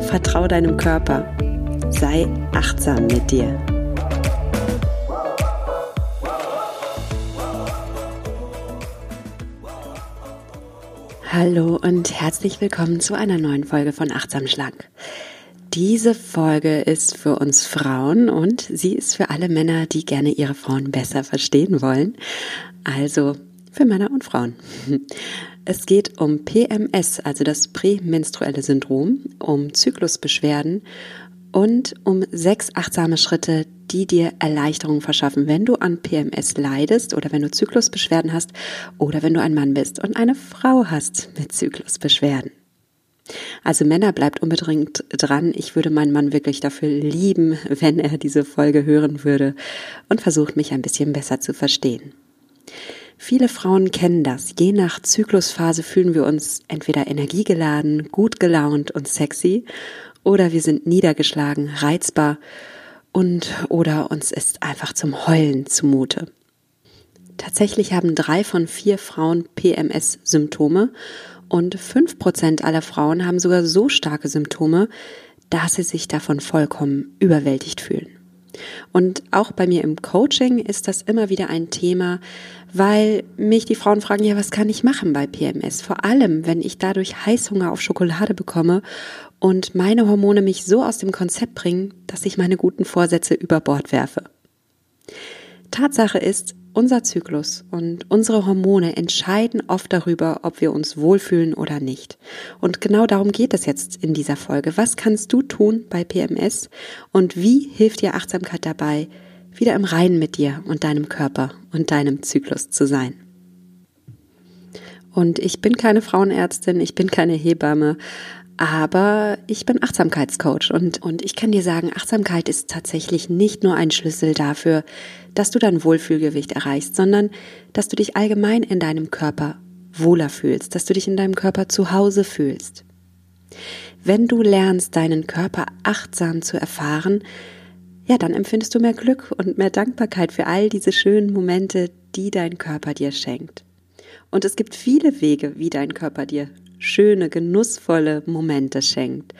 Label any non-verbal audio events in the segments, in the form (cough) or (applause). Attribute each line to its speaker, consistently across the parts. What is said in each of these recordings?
Speaker 1: vertrau deinem Körper, sei achtsam mit dir. Hallo und herzlich willkommen zu einer neuen Folge von Achtsam Schlank. Diese Folge ist für uns Frauen und sie ist für alle Männer, die gerne ihre Frauen besser verstehen wollen. Also für Männer und Frauen. Es geht um PMS, also das prämenstruelle Syndrom, um Zyklusbeschwerden und um sechs achtsame Schritte, die dir Erleichterung verschaffen, wenn du an PMS leidest oder wenn du Zyklusbeschwerden hast oder wenn du ein Mann bist und eine Frau hast mit Zyklusbeschwerden. Also Männer bleibt unbedingt dran. Ich würde meinen Mann wirklich dafür lieben, (laughs) wenn er diese Folge hören würde und versucht mich ein bisschen besser zu verstehen. Viele Frauen kennen das. Je nach Zyklusphase fühlen wir uns entweder energiegeladen, gut gelaunt und sexy oder wir sind niedergeschlagen, reizbar und oder uns ist einfach zum Heulen zumute. Tatsächlich haben drei von vier Frauen PMS-Symptome und fünf Prozent aller Frauen haben sogar so starke Symptome, dass sie sich davon vollkommen überwältigt fühlen. Und auch bei mir im Coaching ist das immer wieder ein Thema, weil mich die Frauen fragen, ja, was kann ich machen bei PMS? Vor allem, wenn ich dadurch Heißhunger auf Schokolade bekomme und meine Hormone mich so aus dem Konzept bringen, dass ich meine guten Vorsätze über Bord werfe. Tatsache ist, unser Zyklus und unsere Hormone entscheiden oft darüber, ob wir uns wohlfühlen oder nicht. Und genau darum geht es jetzt in dieser Folge. Was kannst du tun bei PMS und wie hilft dir Achtsamkeit dabei, wieder im Reinen mit dir und deinem Körper und deinem Zyklus zu sein? Und ich bin keine Frauenärztin, ich bin keine Hebamme, aber ich bin Achtsamkeitscoach und, und ich kann dir sagen, Achtsamkeit ist tatsächlich nicht nur ein Schlüssel dafür, dass du dein Wohlfühlgewicht erreichst, sondern dass du dich allgemein in deinem Körper wohler fühlst, dass du dich in deinem Körper zu Hause fühlst. Wenn du lernst, deinen Körper achtsam zu erfahren, ja, dann empfindest du mehr Glück und mehr Dankbarkeit für all diese schönen Momente, die dein Körper dir schenkt. Und es gibt viele Wege, wie dein Körper dir schöne, genussvolle Momente schenkt.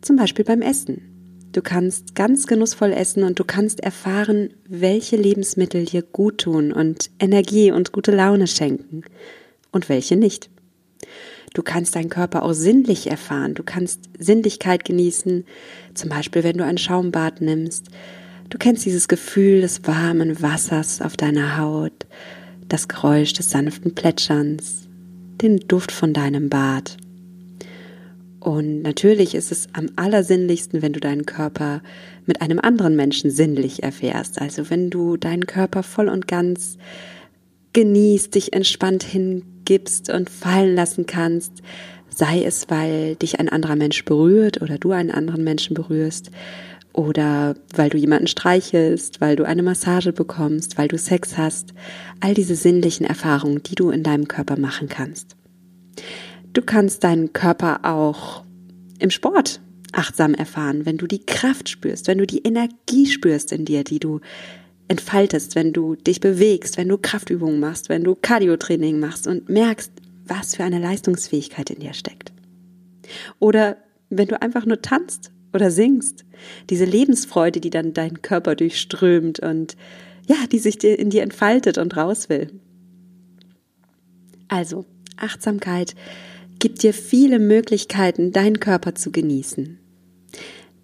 Speaker 1: Zum Beispiel beim Essen. Du kannst ganz genussvoll essen und du kannst erfahren, welche Lebensmittel dir gut tun und Energie und gute Laune schenken und welche nicht. Du kannst deinen Körper auch sinnlich erfahren. Du kannst Sinnlichkeit genießen, zum Beispiel wenn du ein Schaumbad nimmst. Du kennst dieses Gefühl des warmen Wassers auf deiner Haut, das Geräusch des sanften Plätscherns, den Duft von deinem Bad. Und natürlich ist es am allersinnlichsten, wenn du deinen Körper mit einem anderen Menschen sinnlich erfährst. Also wenn du deinen Körper voll und ganz genießt, dich entspannt hingibst und fallen lassen kannst, sei es, weil dich ein anderer Mensch berührt oder du einen anderen Menschen berührst oder weil du jemanden streichelst, weil du eine Massage bekommst, weil du Sex hast, all diese sinnlichen Erfahrungen, die du in deinem Körper machen kannst. Du kannst deinen Körper auch im Sport achtsam erfahren, wenn du die Kraft spürst, wenn du die Energie spürst in dir, die du entfaltest, wenn du dich bewegst, wenn du Kraftübungen machst, wenn du Cardiotraining machst und merkst, was für eine Leistungsfähigkeit in dir steckt. Oder wenn du einfach nur tanzt oder singst. Diese Lebensfreude, die dann deinen Körper durchströmt und ja, die sich in dir entfaltet und raus will. Also, Achtsamkeit gibt dir viele Möglichkeiten, deinen Körper zu genießen.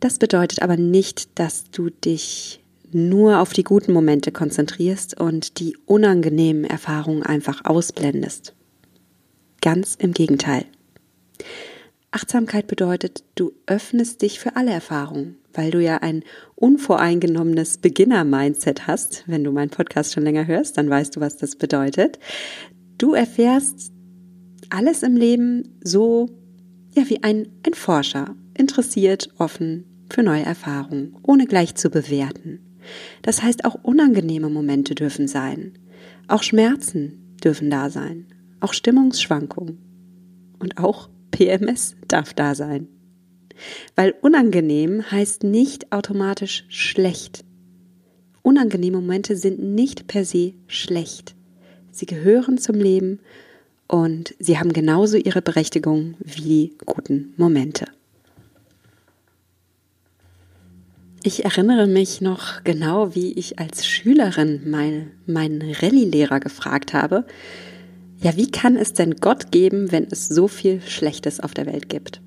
Speaker 1: Das bedeutet aber nicht, dass du dich nur auf die guten Momente konzentrierst und die unangenehmen Erfahrungen einfach ausblendest. Ganz im Gegenteil. Achtsamkeit bedeutet, du öffnest dich für alle Erfahrungen, weil du ja ein unvoreingenommenes Beginner-Mindset hast. Wenn du meinen Podcast schon länger hörst, dann weißt du, was das bedeutet. Du erfährst alles im Leben so, ja, wie ein, ein Forscher interessiert, offen für neue Erfahrungen, ohne gleich zu bewerten. Das heißt, auch unangenehme Momente dürfen sein. Auch Schmerzen dürfen da sein. Auch Stimmungsschwankungen. Und auch PMS darf da sein. Weil unangenehm heißt nicht automatisch schlecht. Unangenehme Momente sind nicht per se schlecht. Sie gehören zum Leben und sie haben genauso ihre Berechtigung wie die guten Momente. Ich erinnere mich noch genau, wie ich als Schülerin mein, meinen Rallye-Lehrer gefragt habe, ja, wie kann es denn Gott geben, wenn es so viel Schlechtes auf der Welt gibt?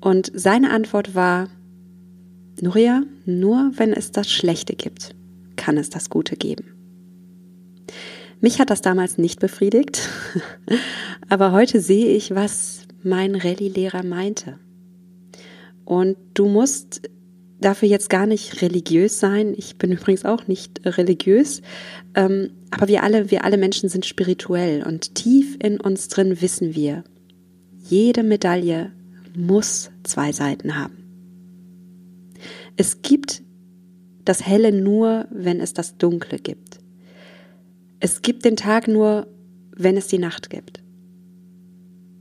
Speaker 1: Und seine Antwort war, Nuria, nur wenn es das Schlechte gibt, kann es das Gute geben. Mich hat das damals nicht befriedigt, (laughs) aber heute sehe ich, was mein Rallye-Lehrer meinte. Und du musst dafür jetzt gar nicht religiös sein. Ich bin übrigens auch nicht religiös. Ähm, aber wir alle, wir alle Menschen sind spirituell und tief in uns drin wissen wir, jede Medaille muss zwei Seiten haben. Es gibt das Helle nur, wenn es das Dunkle gibt. Es gibt den Tag nur, wenn es die Nacht gibt.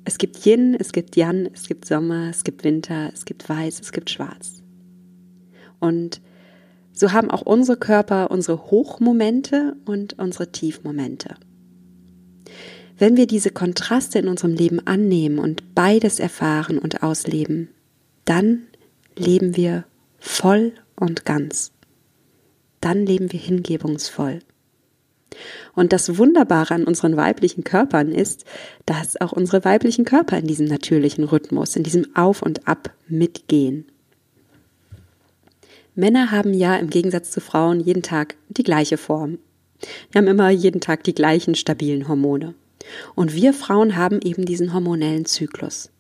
Speaker 1: Es gibt Yin, es gibt Yang, es gibt Sommer, es gibt Winter, es gibt Weiß, es gibt Schwarz. Und so haben auch unsere Körper unsere Hochmomente und unsere Tiefmomente. Wenn wir diese Kontraste in unserem Leben annehmen und beides erfahren und ausleben, dann leben wir voll und ganz. Dann leben wir hingebungsvoll. Und das Wunderbare an unseren weiblichen Körpern ist, dass auch unsere weiblichen Körper in diesem natürlichen Rhythmus, in diesem Auf und Ab mitgehen. Männer haben ja im Gegensatz zu Frauen jeden Tag die gleiche Form. Wir haben immer jeden Tag die gleichen stabilen Hormone. Und wir Frauen haben eben diesen hormonellen Zyklus.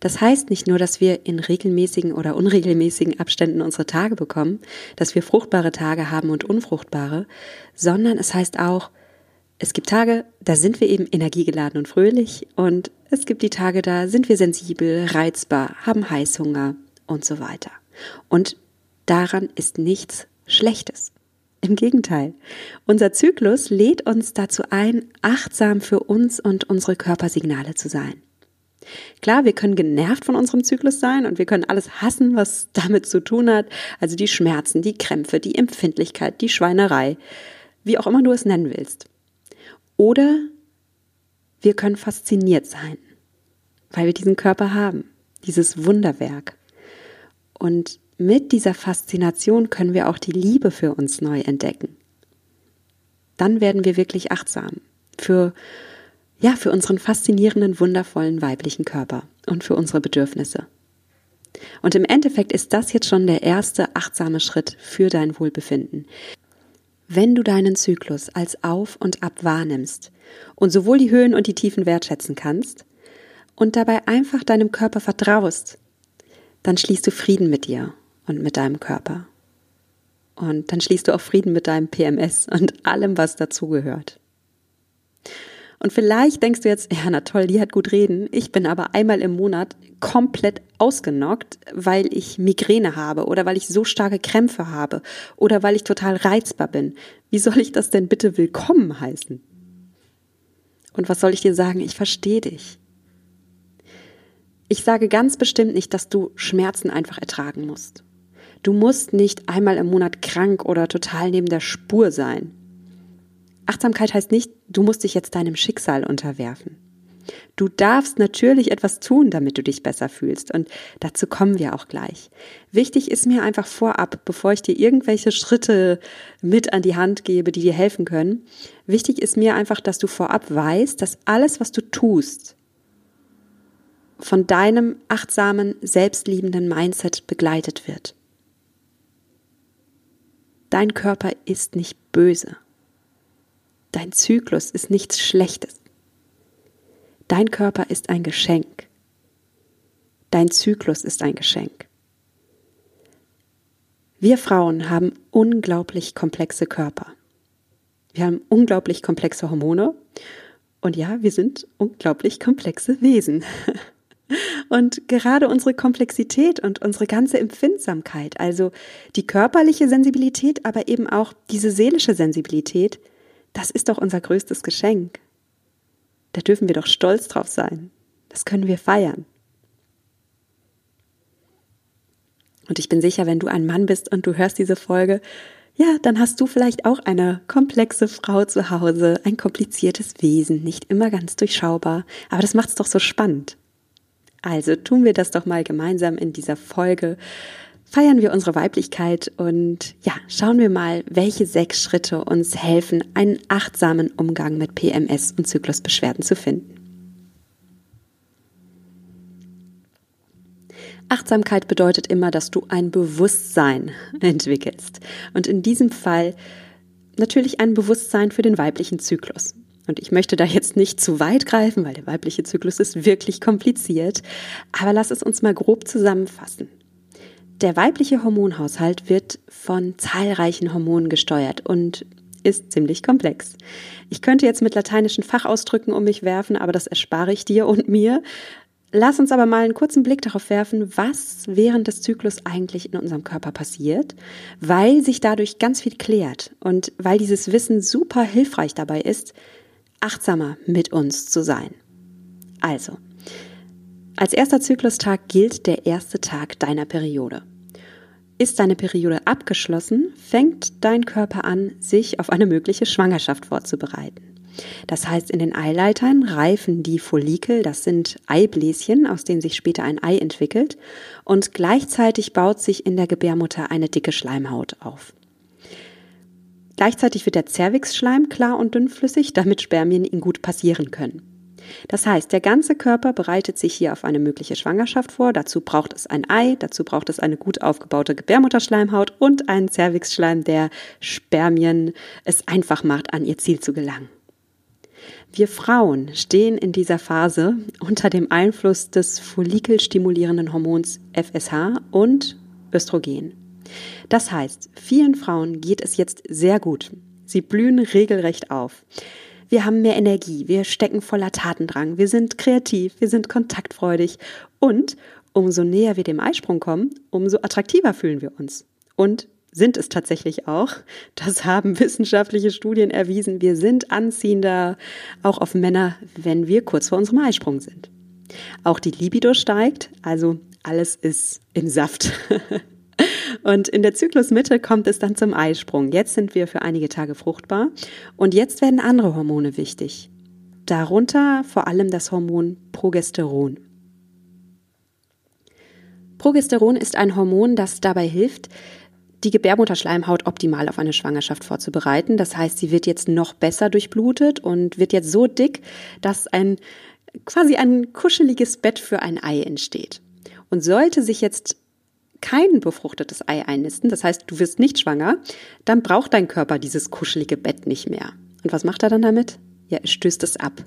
Speaker 1: Das heißt nicht nur, dass wir in regelmäßigen oder unregelmäßigen Abständen unsere Tage bekommen, dass wir fruchtbare Tage haben und unfruchtbare, sondern es heißt auch, es gibt Tage, da sind wir eben energiegeladen und fröhlich und es gibt die Tage, da sind wir sensibel, reizbar, haben Heißhunger und so weiter. Und Daran ist nichts Schlechtes. Im Gegenteil, unser Zyklus lädt uns dazu ein, achtsam für uns und unsere Körpersignale zu sein. Klar, wir können genervt von unserem Zyklus sein und wir können alles hassen, was damit zu tun hat, also die Schmerzen, die Krämpfe, die Empfindlichkeit, die Schweinerei, wie auch immer du es nennen willst. Oder wir können fasziniert sein, weil wir diesen Körper haben, dieses Wunderwerk. Und mit dieser Faszination können wir auch die Liebe für uns neu entdecken. Dann werden wir wirklich achtsam für, ja, für unseren faszinierenden, wundervollen weiblichen Körper und für unsere Bedürfnisse. Und im Endeffekt ist das jetzt schon der erste achtsame Schritt für dein Wohlbefinden. Wenn du deinen Zyklus als Auf und Ab wahrnimmst und sowohl die Höhen und die Tiefen wertschätzen kannst und dabei einfach deinem Körper vertraust, dann schließt du Frieden mit dir und mit deinem Körper. Und dann schließt du auch Frieden mit deinem PMS und allem, was dazugehört. Und vielleicht denkst du jetzt, ja, na toll, die hat gut reden. Ich bin aber einmal im Monat komplett ausgenockt, weil ich Migräne habe oder weil ich so starke Krämpfe habe oder weil ich total reizbar bin. Wie soll ich das denn bitte willkommen heißen? Und was soll ich dir sagen? Ich verstehe dich. Ich sage ganz bestimmt nicht, dass du Schmerzen einfach ertragen musst. Du musst nicht einmal im Monat krank oder total neben der Spur sein. Achtsamkeit heißt nicht, du musst dich jetzt deinem Schicksal unterwerfen. Du darfst natürlich etwas tun, damit du dich besser fühlst. Und dazu kommen wir auch gleich. Wichtig ist mir einfach vorab, bevor ich dir irgendwelche Schritte mit an die Hand gebe, die dir helfen können. Wichtig ist mir einfach, dass du vorab weißt, dass alles, was du tust, von deinem achtsamen, selbstliebenden Mindset begleitet wird. Dein Körper ist nicht böse. Dein Zyklus ist nichts Schlechtes. Dein Körper ist ein Geschenk. Dein Zyklus ist ein Geschenk. Wir Frauen haben unglaublich komplexe Körper. Wir haben unglaublich komplexe Hormone und ja, wir sind unglaublich komplexe Wesen. (laughs) Und gerade unsere Komplexität und unsere ganze Empfindsamkeit, also die körperliche Sensibilität, aber eben auch diese seelische Sensibilität, das ist doch unser größtes Geschenk. Da dürfen wir doch stolz drauf sein. Das können wir feiern. Und ich bin sicher, wenn du ein Mann bist und du hörst diese Folge, ja, dann hast du vielleicht auch eine komplexe Frau zu Hause, ein kompliziertes Wesen, nicht immer ganz durchschaubar, aber das macht's doch so spannend. Also tun wir das doch mal gemeinsam in dieser Folge. Feiern wir unsere Weiblichkeit und ja, schauen wir mal, welche sechs Schritte uns helfen, einen achtsamen Umgang mit PMS und Zyklusbeschwerden zu finden. Achtsamkeit bedeutet immer, dass du ein Bewusstsein entwickelst. Und in diesem Fall natürlich ein Bewusstsein für den weiblichen Zyklus. Und ich möchte da jetzt nicht zu weit greifen, weil der weibliche Zyklus ist wirklich kompliziert. Aber lass es uns mal grob zusammenfassen. Der weibliche Hormonhaushalt wird von zahlreichen Hormonen gesteuert und ist ziemlich komplex. Ich könnte jetzt mit lateinischen Fachausdrücken um mich werfen, aber das erspare ich dir und mir. Lass uns aber mal einen kurzen Blick darauf werfen, was während des Zyklus eigentlich in unserem Körper passiert, weil sich dadurch ganz viel klärt und weil dieses Wissen super hilfreich dabei ist, achtsamer mit uns zu sein. Also, als erster Zyklustag gilt der erste Tag deiner Periode. Ist deine Periode abgeschlossen, fängt dein Körper an, sich auf eine mögliche Schwangerschaft vorzubereiten. Das heißt, in den Eileitern reifen die Follikel, das sind Eibläschen, aus denen sich später ein Ei entwickelt, und gleichzeitig baut sich in der Gebärmutter eine dicke Schleimhaut auf. Gleichzeitig wird der Zervixschleim klar und dünnflüssig, damit Spermien ihn gut passieren können. Das heißt, der ganze Körper bereitet sich hier auf eine mögliche Schwangerschaft vor. Dazu braucht es ein Ei, dazu braucht es eine gut aufgebaute Gebärmutterschleimhaut und einen Zervixschleim, der Spermien es einfach macht, an ihr Ziel zu gelangen. Wir Frauen stehen in dieser Phase unter dem Einfluss des follikelstimulierenden Hormons FSH und Östrogen. Das heißt, vielen Frauen geht es jetzt sehr gut. Sie blühen regelrecht auf. Wir haben mehr Energie, wir stecken voller Tatendrang, wir sind kreativ, wir sind kontaktfreudig und umso näher wir dem Eisprung kommen, umso attraktiver fühlen wir uns. Und sind es tatsächlich auch. Das haben wissenschaftliche Studien erwiesen. Wir sind anziehender auch auf Männer, wenn wir kurz vor unserem Eisprung sind. Auch die Libido steigt, also alles ist im Saft. (laughs) Und in der Zyklusmitte kommt es dann zum Eisprung. Jetzt sind wir für einige Tage fruchtbar und jetzt werden andere Hormone wichtig. Darunter vor allem das Hormon Progesteron. Progesteron ist ein Hormon, das dabei hilft, die Gebärmutterschleimhaut optimal auf eine Schwangerschaft vorzubereiten. Das heißt, sie wird jetzt noch besser durchblutet und wird jetzt so dick, dass ein quasi ein kuscheliges Bett für ein Ei entsteht. Und sollte sich jetzt kein befruchtetes Ei einnisten, das heißt, du wirst nicht schwanger, dann braucht dein Körper dieses kuschelige Bett nicht mehr. Und was macht er dann damit? Ja, er stößt es ab.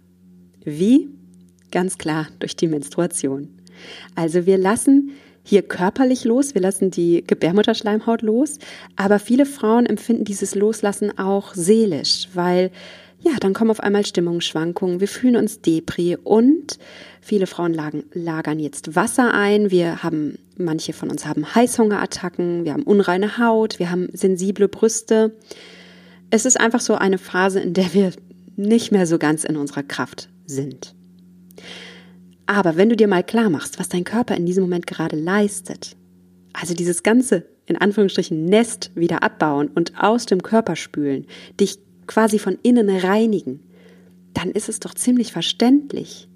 Speaker 1: Wie? Ganz klar durch die Menstruation. Also wir lassen hier körperlich los, wir lassen die Gebärmutterschleimhaut los, aber viele Frauen empfinden dieses Loslassen auch seelisch, weil ja, dann kommen auf einmal Stimmungsschwankungen, wir fühlen uns depri und viele Frauen lagen, lagern jetzt Wasser ein, wir haben, manche von uns haben Heißhungerattacken, wir haben unreine Haut, wir haben sensible Brüste. Es ist einfach so eine Phase, in der wir nicht mehr so ganz in unserer Kraft sind. Aber wenn du dir mal klar machst, was dein Körper in diesem Moment gerade leistet, also dieses ganze, in Anführungsstrichen, Nest wieder abbauen und aus dem Körper spülen, dich quasi von innen reinigen, dann ist es doch ziemlich verständlich,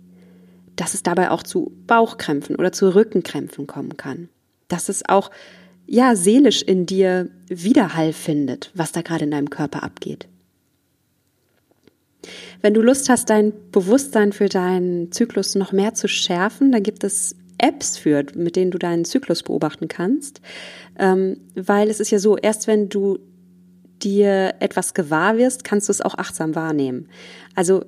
Speaker 1: dass es dabei auch zu Bauchkrämpfen oder zu Rückenkrämpfen kommen kann. Dass es auch, ja, seelisch in dir Widerhall findet, was da gerade in deinem Körper abgeht. Wenn du Lust hast, dein Bewusstsein für deinen Zyklus noch mehr zu schärfen, dann gibt es Apps für, mit denen du deinen Zyklus beobachten kannst. Ähm, weil es ist ja so, erst wenn du dir etwas gewahr wirst, kannst du es auch achtsam wahrnehmen. Also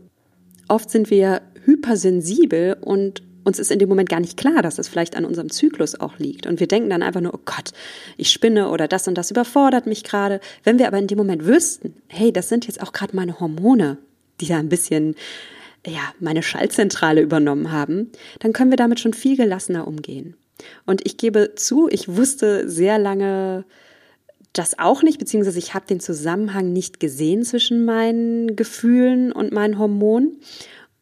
Speaker 1: oft sind wir hypersensibel und uns ist in dem Moment gar nicht klar, dass es vielleicht an unserem Zyklus auch liegt. Und wir denken dann einfach nur, oh Gott, ich spinne oder das und das überfordert mich gerade. Wenn wir aber in dem Moment wüssten, hey, das sind jetzt auch gerade meine Hormone, die da ein bisschen ja, meine Schaltzentrale übernommen haben, dann können wir damit schon viel gelassener umgehen. Und ich gebe zu, ich wusste sehr lange das auch nicht, beziehungsweise ich habe den Zusammenhang nicht gesehen zwischen meinen Gefühlen und meinen Hormonen.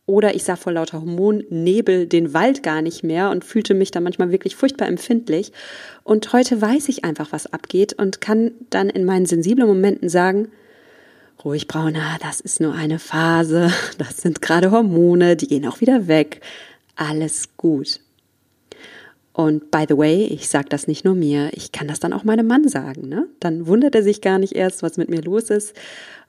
Speaker 1: Oder ich sah vor lauter Hormonnebel den Wald gar nicht mehr und fühlte mich da manchmal wirklich furchtbar empfindlich. Und heute weiß ich einfach, was abgeht und kann dann in meinen sensiblen Momenten sagen, ruhig Brauner, das ist nur eine Phase, das sind gerade Hormone, die gehen auch wieder weg. Alles gut. Und by the way, ich sage das nicht nur mir, ich kann das dann auch meinem Mann sagen. Ne? Dann wundert er sich gar nicht erst, was mit mir los ist.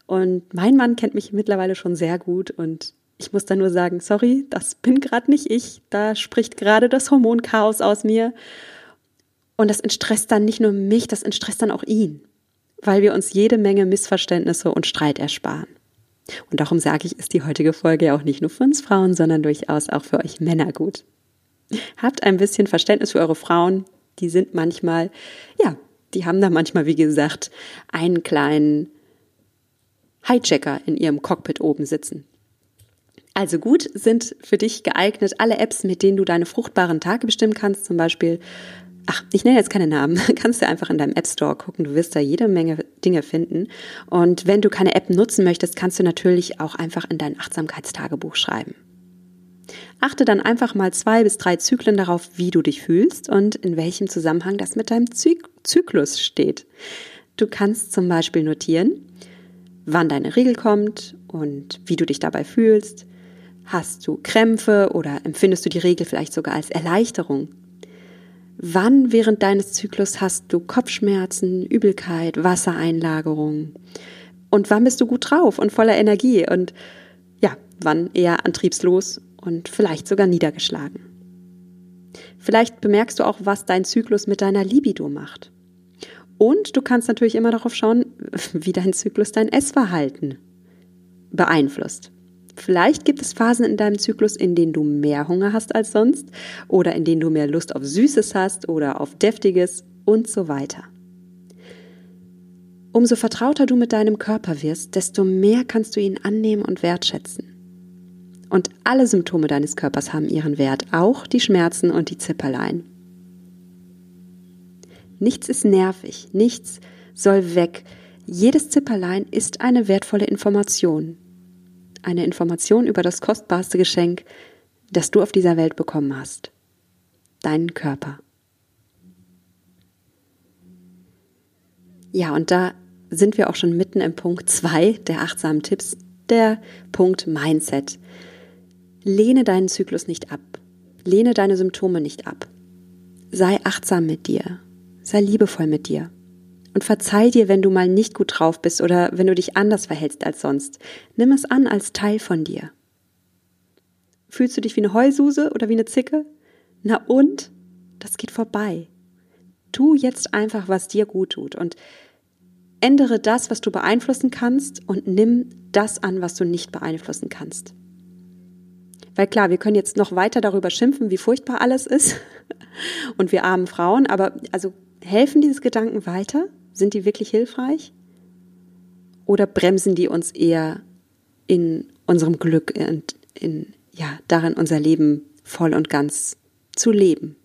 Speaker 1: Und mein Mann kennt mich mittlerweile schon sehr gut und ich muss dann nur sagen, sorry, das bin gerade nicht ich. Da spricht gerade das Hormonchaos aus mir. Und das entstresst dann nicht nur mich, das entstresst dann auch ihn, weil wir uns jede Menge Missverständnisse und Streit ersparen. Und darum sage ich, ist die heutige Folge ja auch nicht nur für uns Frauen, sondern durchaus auch für euch Männer gut. Habt ein bisschen Verständnis für eure Frauen. Die sind manchmal, ja, die haben da manchmal, wie gesagt, einen kleinen Hijacker in ihrem Cockpit oben sitzen. Also gut sind für dich geeignet alle Apps, mit denen du deine fruchtbaren Tage bestimmen kannst, zum Beispiel Ach, ich nenne jetzt keine Namen. (laughs) Kannst du einfach in deinem App Store gucken. Du wirst da jede Menge Dinge finden. Und wenn du keine App nutzen möchtest, kannst du natürlich auch einfach in dein Achtsamkeitstagebuch schreiben. Achte dann einfach mal zwei bis drei Zyklen darauf, wie du dich fühlst und in welchem Zusammenhang das mit deinem Zyklus steht. Du kannst zum Beispiel notieren, wann deine Regel kommt und wie du dich dabei fühlst. Hast du Krämpfe oder empfindest du die Regel vielleicht sogar als Erleichterung? Wann während deines Zyklus hast du Kopfschmerzen, Übelkeit, Wassereinlagerung? Und wann bist du gut drauf und voller Energie? Und ja, wann eher antriebslos und vielleicht sogar niedergeschlagen. Vielleicht bemerkst du auch, was dein Zyklus mit deiner Libido macht. Und du kannst natürlich immer darauf schauen, (laughs) wie dein Zyklus dein Essverhalten beeinflusst. Vielleicht gibt es Phasen in deinem Zyklus, in denen du mehr Hunger hast als sonst oder in denen du mehr Lust auf Süßes hast oder auf Deftiges und so weiter. Umso vertrauter du mit deinem Körper wirst, desto mehr kannst du ihn annehmen und wertschätzen. Und alle Symptome deines Körpers haben ihren Wert, auch die Schmerzen und die Zipperlein. Nichts ist nervig, nichts soll weg. Jedes Zipperlein ist eine wertvolle Information. Eine Information über das kostbarste Geschenk, das du auf dieser Welt bekommen hast. Deinen Körper. Ja, und da sind wir auch schon mitten im Punkt 2 der achtsamen Tipps, der Punkt Mindset. Lehne deinen Zyklus nicht ab. Lehne deine Symptome nicht ab. Sei achtsam mit dir. Sei liebevoll mit dir. Und verzeih dir, wenn du mal nicht gut drauf bist oder wenn du dich anders verhältst als sonst. Nimm es an als Teil von dir. Fühlst du dich wie eine Heususe oder wie eine Zicke? Na und? Das geht vorbei. Tu jetzt einfach, was dir gut tut und ändere das, was du beeinflussen kannst und nimm das an, was du nicht beeinflussen kannst. Weil klar, wir können jetzt noch weiter darüber schimpfen, wie furchtbar alles ist (laughs) und wir armen Frauen, aber also helfen diese Gedanken weiter? Sind die wirklich hilfreich? Oder bremsen die uns eher in unserem Glück und in, ja, darin unser Leben voll und ganz zu leben?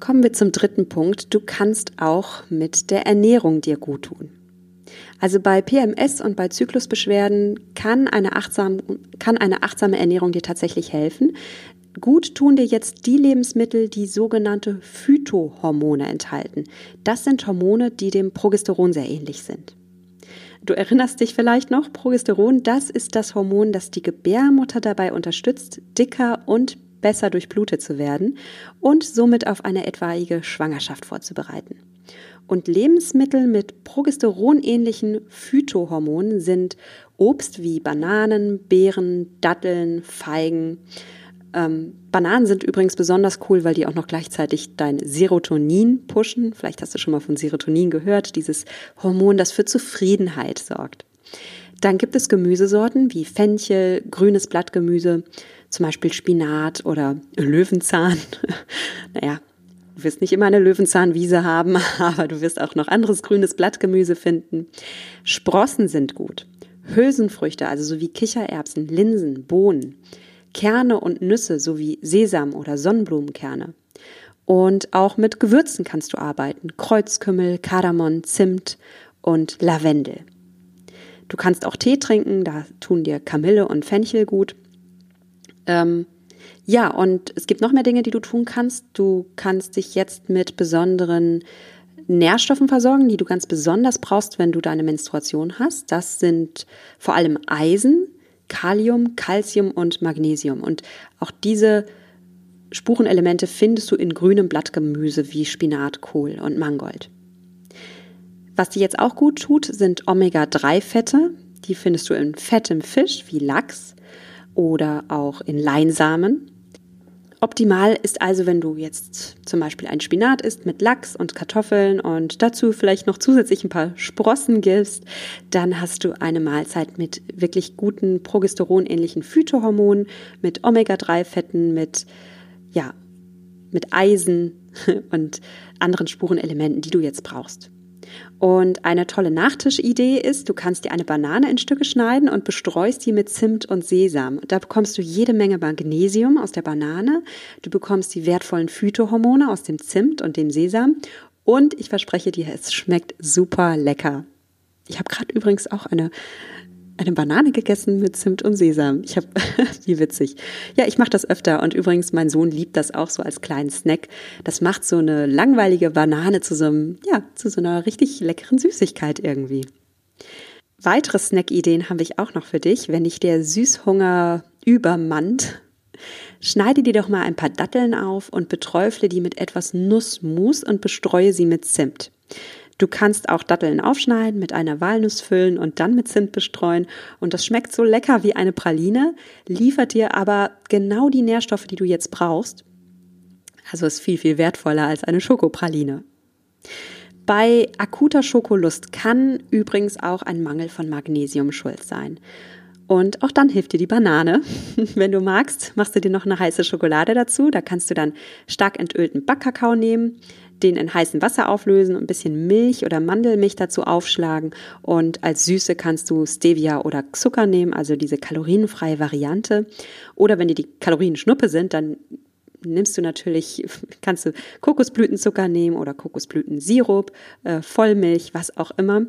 Speaker 1: Kommen wir zum dritten Punkt. Du kannst auch mit der Ernährung dir gut tun. Also bei PMS und bei Zyklusbeschwerden kann eine, achtsam, kann eine achtsame Ernährung dir tatsächlich helfen. Gut tun dir jetzt die Lebensmittel, die sogenannte Phytohormone enthalten. Das sind Hormone, die dem Progesteron sehr ähnlich sind. Du erinnerst dich vielleicht noch, Progesteron, das ist das Hormon, das die Gebärmutter dabei unterstützt, dicker und besser durchblutet zu werden und somit auf eine etwaige Schwangerschaft vorzubereiten. Und Lebensmittel mit progesteronähnlichen Phytohormonen sind Obst wie Bananen, Beeren, Datteln, Feigen. Ähm, Bananen sind übrigens besonders cool, weil die auch noch gleichzeitig dein Serotonin pushen. Vielleicht hast du schon mal von Serotonin gehört, dieses Hormon, das für Zufriedenheit sorgt. Dann gibt es Gemüsesorten wie Fenchel, grünes Blattgemüse, zum Beispiel Spinat oder Löwenzahn. (laughs) naja, Du wirst nicht immer eine Löwenzahnwiese haben, (laughs) aber du wirst auch noch anderes grünes Blattgemüse finden. Sprossen sind gut. Hülsenfrüchte, also so wie Kichererbsen, Linsen, Bohnen, Kerne und Nüsse sowie Sesam oder Sonnenblumenkerne. Und auch mit Gewürzen kannst du arbeiten. Kreuzkümmel, Kardamom, Zimt und Lavendel. Du kannst auch Tee trinken, da tun dir Kamille und Fenchel gut. Ähm, ja, und es gibt noch mehr Dinge, die du tun kannst. Du kannst dich jetzt mit besonderen Nährstoffen versorgen, die du ganz besonders brauchst, wenn du deine Menstruation hast. Das sind vor allem Eisen, Kalium, Calcium und Magnesium. Und auch diese Spurenelemente findest du in grünem Blattgemüse wie Spinat, Kohl und Mangold. Was dir jetzt auch gut tut, sind Omega-3-Fette. Die findest du in fettem Fisch wie Lachs oder auch in Leinsamen. Optimal ist also, wenn du jetzt zum Beispiel ein Spinat isst mit Lachs und Kartoffeln und dazu vielleicht noch zusätzlich ein paar Sprossen gibst, dann hast du eine Mahlzeit mit wirklich guten progesteronähnlichen Phytohormonen, mit Omega-3-Fetten, mit, ja, mit Eisen (laughs) und anderen Spurenelementen, die du jetzt brauchst. Und eine tolle Nachtischidee ist, du kannst dir eine Banane in Stücke schneiden und bestreust die mit Zimt und Sesam. Da bekommst du jede Menge Magnesium aus der Banane, du bekommst die wertvollen Phytohormone aus dem Zimt und dem Sesam und ich verspreche dir, es schmeckt super lecker. Ich habe gerade übrigens auch eine eine Banane gegessen mit Zimt und Sesam. Ich habe, (laughs) wie witzig. Ja, ich mache das öfter und übrigens mein Sohn liebt das auch so als kleinen Snack. Das macht so eine langweilige Banane zu so einem, ja, zu so einer richtig leckeren Süßigkeit irgendwie. Weitere Snack-Ideen habe ich auch noch für dich, wenn dich der Süßhunger übermannt. Schneide dir doch mal ein paar Datteln auf und beträufle die mit etwas Nussmus und bestreue sie mit Zimt. Du kannst auch Datteln aufschneiden, mit einer Walnuss füllen und dann mit Zimt bestreuen. Und das schmeckt so lecker wie eine Praline, liefert dir aber genau die Nährstoffe, die du jetzt brauchst. Also ist viel, viel wertvoller als eine Schokopraline. Bei akuter Schokolust kann übrigens auch ein Mangel von Magnesium schuld sein. Und auch dann hilft dir die Banane. (laughs) Wenn du magst, machst du dir noch eine heiße Schokolade dazu. Da kannst du dann stark entölten Backkakao nehmen, den in heißem Wasser auflösen und ein bisschen Milch oder Mandelmilch dazu aufschlagen. Und als Süße kannst du Stevia oder Zucker nehmen, also diese kalorienfreie Variante. Oder wenn dir die Kalorien Schnuppe sind, dann nimmst du natürlich, (laughs) kannst du Kokosblütenzucker nehmen oder Kokosblütensirup, äh, Vollmilch, was auch immer.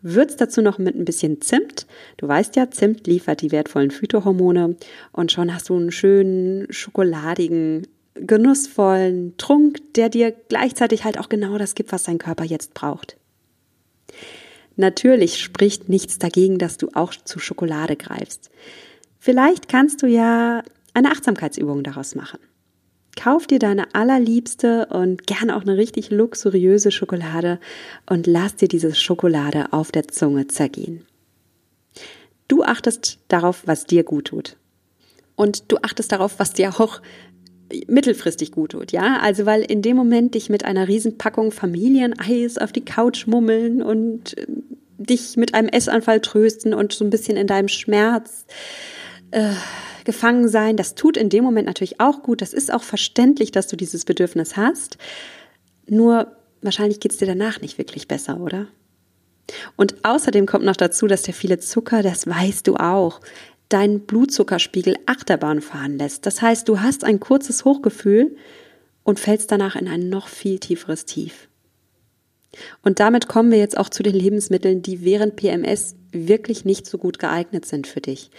Speaker 1: Würz dazu noch mit ein bisschen Zimt. Du weißt ja, Zimt liefert die wertvollen Phytohormone und schon hast du einen schönen schokoladigen genussvollen Trunk, der dir gleichzeitig halt auch genau das gibt, was dein Körper jetzt braucht. Natürlich spricht nichts dagegen, dass du auch zu Schokolade greifst. Vielleicht kannst du ja eine Achtsamkeitsübung daraus machen. Kauf dir deine allerliebste und gerne auch eine richtig luxuriöse Schokolade und lass dir diese Schokolade auf der Zunge zergehen. Du achtest darauf, was dir gut tut. Und du achtest darauf, was dir auch mittelfristig gut tut, ja. Also weil in dem Moment dich mit einer Riesenpackung Familieneis auf die Couch mummeln und äh, dich mit einem Essanfall trösten und so ein bisschen in deinem Schmerz äh, gefangen sein, das tut in dem Moment natürlich auch gut. Das ist auch verständlich, dass du dieses Bedürfnis hast. Nur wahrscheinlich geht's dir danach nicht wirklich besser, oder? Und außerdem kommt noch dazu, dass der viele Zucker, das weißt du auch, deinen Blutzuckerspiegel Achterbahn fahren lässt. Das heißt, du hast ein kurzes Hochgefühl und fällst danach in ein noch viel tieferes Tief. Und damit kommen wir jetzt auch zu den Lebensmitteln, die während PMS wirklich nicht so gut geeignet sind für dich.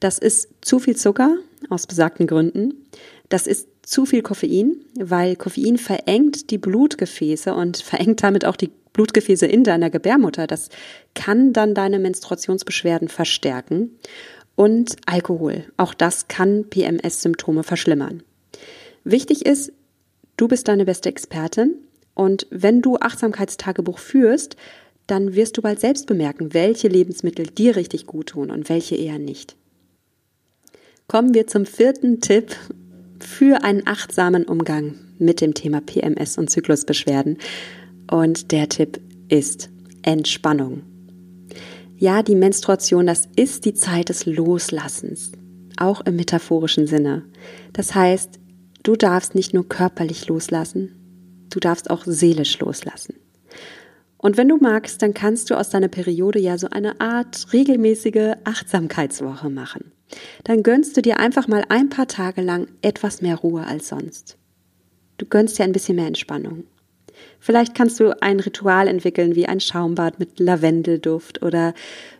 Speaker 1: Das ist zu viel Zucker aus besagten Gründen. Das ist zu viel Koffein, weil Koffein verengt die Blutgefäße und verengt damit auch die Blutgefäße in deiner Gebärmutter. Das kann dann deine Menstruationsbeschwerden verstärken und Alkohol. Auch das kann PMS-Symptome verschlimmern. Wichtig ist, du bist deine beste Expertin und wenn du Achtsamkeitstagebuch führst, dann wirst du bald selbst bemerken, welche Lebensmittel dir richtig gut tun und welche eher nicht. Kommen wir zum vierten Tipp für einen achtsamen Umgang mit dem Thema PMS und Zyklusbeschwerden. Und der Tipp ist Entspannung. Ja, die Menstruation, das ist die Zeit des Loslassens, auch im metaphorischen Sinne. Das heißt, du darfst nicht nur körperlich loslassen, du darfst auch seelisch loslassen. Und wenn du magst, dann kannst du aus deiner Periode ja so eine Art regelmäßige Achtsamkeitswoche machen. Dann gönnst du dir einfach mal ein paar Tage lang etwas mehr Ruhe als sonst. Du gönnst dir ein bisschen mehr Entspannung. Vielleicht kannst du ein Ritual entwickeln wie ein Schaumbad mit Lavendelduft oder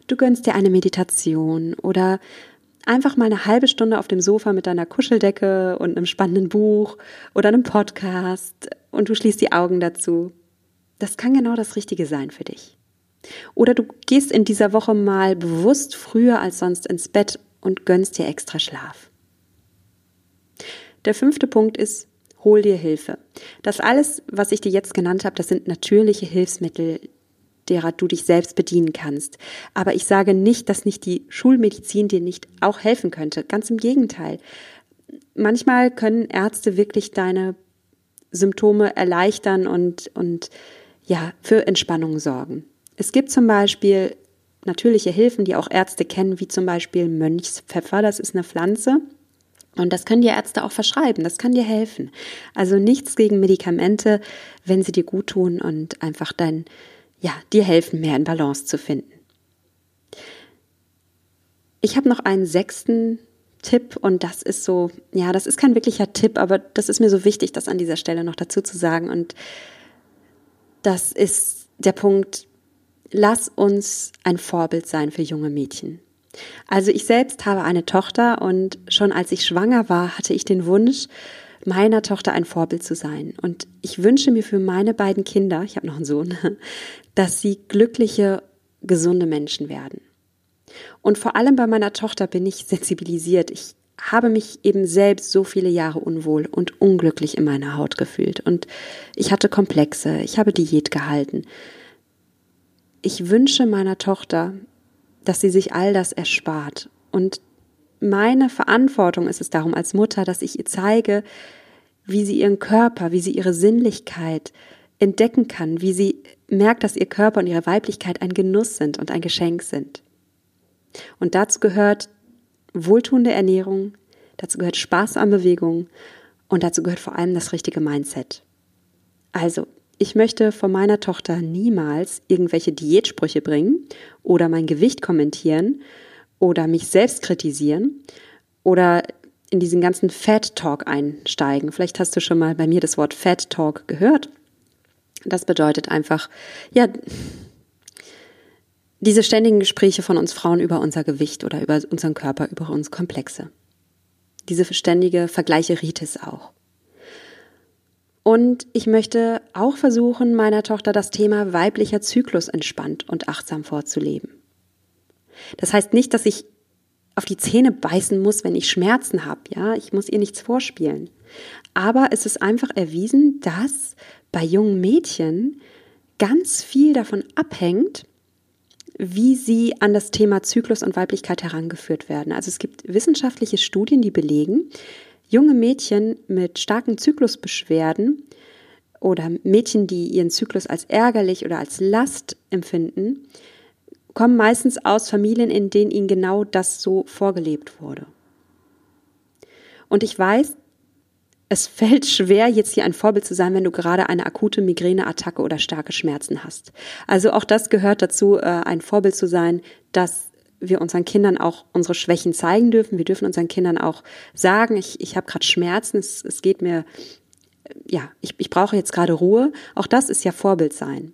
Speaker 1: du gönnst dir eine Meditation oder einfach mal eine halbe Stunde auf dem Sofa mit deiner Kuscheldecke und einem spannenden Buch oder einem Podcast und du schließt die Augen dazu. Das kann genau das Richtige sein für dich. Oder du gehst in dieser Woche mal bewusst früher als sonst ins Bett und gönnst dir extra Schlaf. Der fünfte Punkt ist, hol dir Hilfe. Das alles, was ich dir jetzt genannt habe, das sind natürliche Hilfsmittel, derer du dich selbst bedienen kannst. Aber ich sage nicht, dass nicht die Schulmedizin dir nicht auch helfen könnte. Ganz im Gegenteil. Manchmal können Ärzte wirklich deine Symptome erleichtern und, und ja, für Entspannung sorgen. Es gibt zum Beispiel natürliche Hilfen, die auch Ärzte kennen, wie zum Beispiel Mönchspfeffer. Das ist eine Pflanze. Und das können dir Ärzte auch verschreiben. Das kann dir helfen. Also nichts gegen Medikamente, wenn sie dir gut tun und einfach dein, ja, dir helfen, mehr in Balance zu finden. Ich habe noch einen sechsten Tipp und das ist so, ja, das ist kein wirklicher Tipp, aber das ist mir so wichtig, das an dieser Stelle noch dazu zu sagen. Und das ist der Punkt, lass uns ein Vorbild sein für junge Mädchen. Also ich selbst habe eine Tochter und schon als ich schwanger war, hatte ich den Wunsch, meiner Tochter ein Vorbild zu sein. Und ich wünsche mir für meine beiden Kinder, ich habe noch einen Sohn, (laughs) dass sie glückliche, gesunde Menschen werden. Und vor allem bei meiner Tochter bin ich sensibilisiert. Ich habe mich eben selbst so viele Jahre unwohl und unglücklich in meiner Haut gefühlt. Und ich hatte Komplexe, ich habe Diät gehalten. Ich wünsche meiner Tochter, dass sie sich all das erspart. Und meine Verantwortung ist es darum als Mutter, dass ich ihr zeige, wie sie ihren Körper, wie sie ihre Sinnlichkeit entdecken kann, wie sie merkt, dass ihr Körper und ihre Weiblichkeit ein Genuss sind und ein Geschenk sind. Und dazu gehört wohltuende Ernährung, dazu gehört Spaß an Bewegung und dazu gehört vor allem das richtige Mindset. Also, ich möchte von meiner Tochter niemals irgendwelche Diätsprüche bringen oder mein Gewicht kommentieren oder mich selbst kritisieren oder in diesen ganzen Fat Talk einsteigen. Vielleicht hast du schon mal bei mir das Wort Fat Talk gehört. Das bedeutet einfach, ja, diese ständigen Gespräche von uns Frauen über unser Gewicht oder über unseren Körper, über uns Komplexe. Diese ständige Vergleicheritis auch. Und ich möchte auch versuchen, meiner Tochter das Thema weiblicher Zyklus entspannt und achtsam vorzuleben. Das heißt nicht, dass ich auf die Zähne beißen muss, wenn ich Schmerzen habe. Ja, ich muss ihr nichts vorspielen. Aber es ist einfach erwiesen, dass bei jungen Mädchen ganz viel davon abhängt, wie sie an das Thema Zyklus und Weiblichkeit herangeführt werden. Also es gibt wissenschaftliche Studien, die belegen, junge Mädchen mit starken Zyklusbeschwerden oder Mädchen, die ihren Zyklus als ärgerlich oder als Last empfinden, kommen meistens aus Familien, in denen ihnen genau das so vorgelebt wurde. Und ich weiß, es (laughs) fällt schwer, jetzt hier ein Vorbild zu sein, wenn du gerade eine akute Migräneattacke oder starke Schmerzen hast. Also auch das gehört dazu, äh, ein Vorbild zu sein, dass wir unseren Kindern auch unsere Schwächen zeigen dürfen. Wir dürfen unseren Kindern auch sagen, ich, ich habe gerade Schmerzen, es, es geht mir, ja, ich, ich brauche jetzt gerade Ruhe. Auch das ist ja Vorbild sein.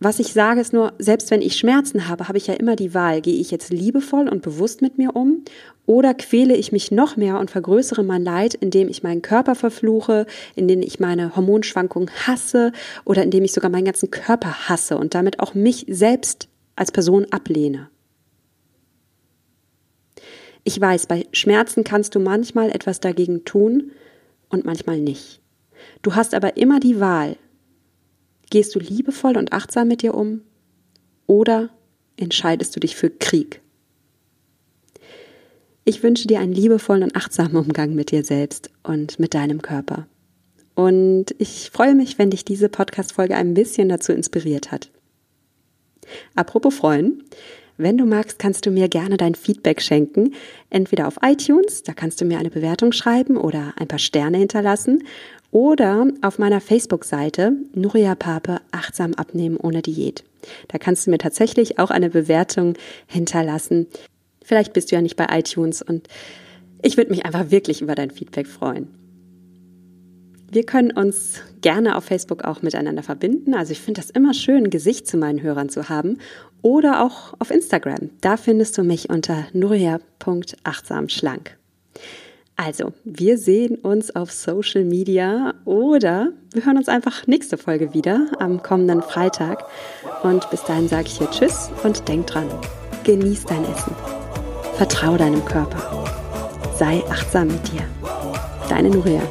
Speaker 1: Was ich sage ist nur, selbst wenn ich Schmerzen habe, habe ich ja immer die Wahl, gehe ich jetzt liebevoll und bewusst mit mir um oder quäle ich mich noch mehr und vergrößere mein Leid, indem ich meinen Körper verfluche, indem ich meine Hormonschwankungen hasse oder indem ich sogar meinen ganzen Körper hasse und damit auch mich selbst als Person ablehne. Ich weiß, bei Schmerzen kannst du manchmal etwas dagegen tun und manchmal nicht. Du hast aber immer die Wahl, Gehst du liebevoll und achtsam mit dir um oder entscheidest du dich für Krieg? Ich wünsche dir einen liebevollen und achtsamen Umgang mit dir selbst und mit deinem Körper. Und ich freue mich, wenn dich diese Podcast-Folge ein bisschen dazu inspiriert hat. Apropos freuen, wenn du magst, kannst du mir gerne dein Feedback schenken. Entweder auf iTunes, da kannst du mir eine Bewertung schreiben oder ein paar Sterne hinterlassen oder auf meiner Facebook-Seite Nuria Pape achtsam abnehmen ohne Diät. Da kannst du mir tatsächlich auch eine Bewertung hinterlassen. Vielleicht bist du ja nicht bei iTunes und ich würde mich einfach wirklich über dein Feedback freuen. Wir können uns gerne auf Facebook auch miteinander verbinden. Also ich finde das immer schön, ein Gesicht zu meinen Hörern zu haben. Oder auch auf Instagram. Da findest du mich unter nuria.achtsamschlank. Also, wir sehen uns auf Social Media oder wir hören uns einfach nächste Folge wieder am kommenden Freitag. Und bis dahin sage ich hier Tschüss und denk dran, genieß dein Essen. Vertrau deinem Körper. Sei achtsam mit dir. Deine Nuria.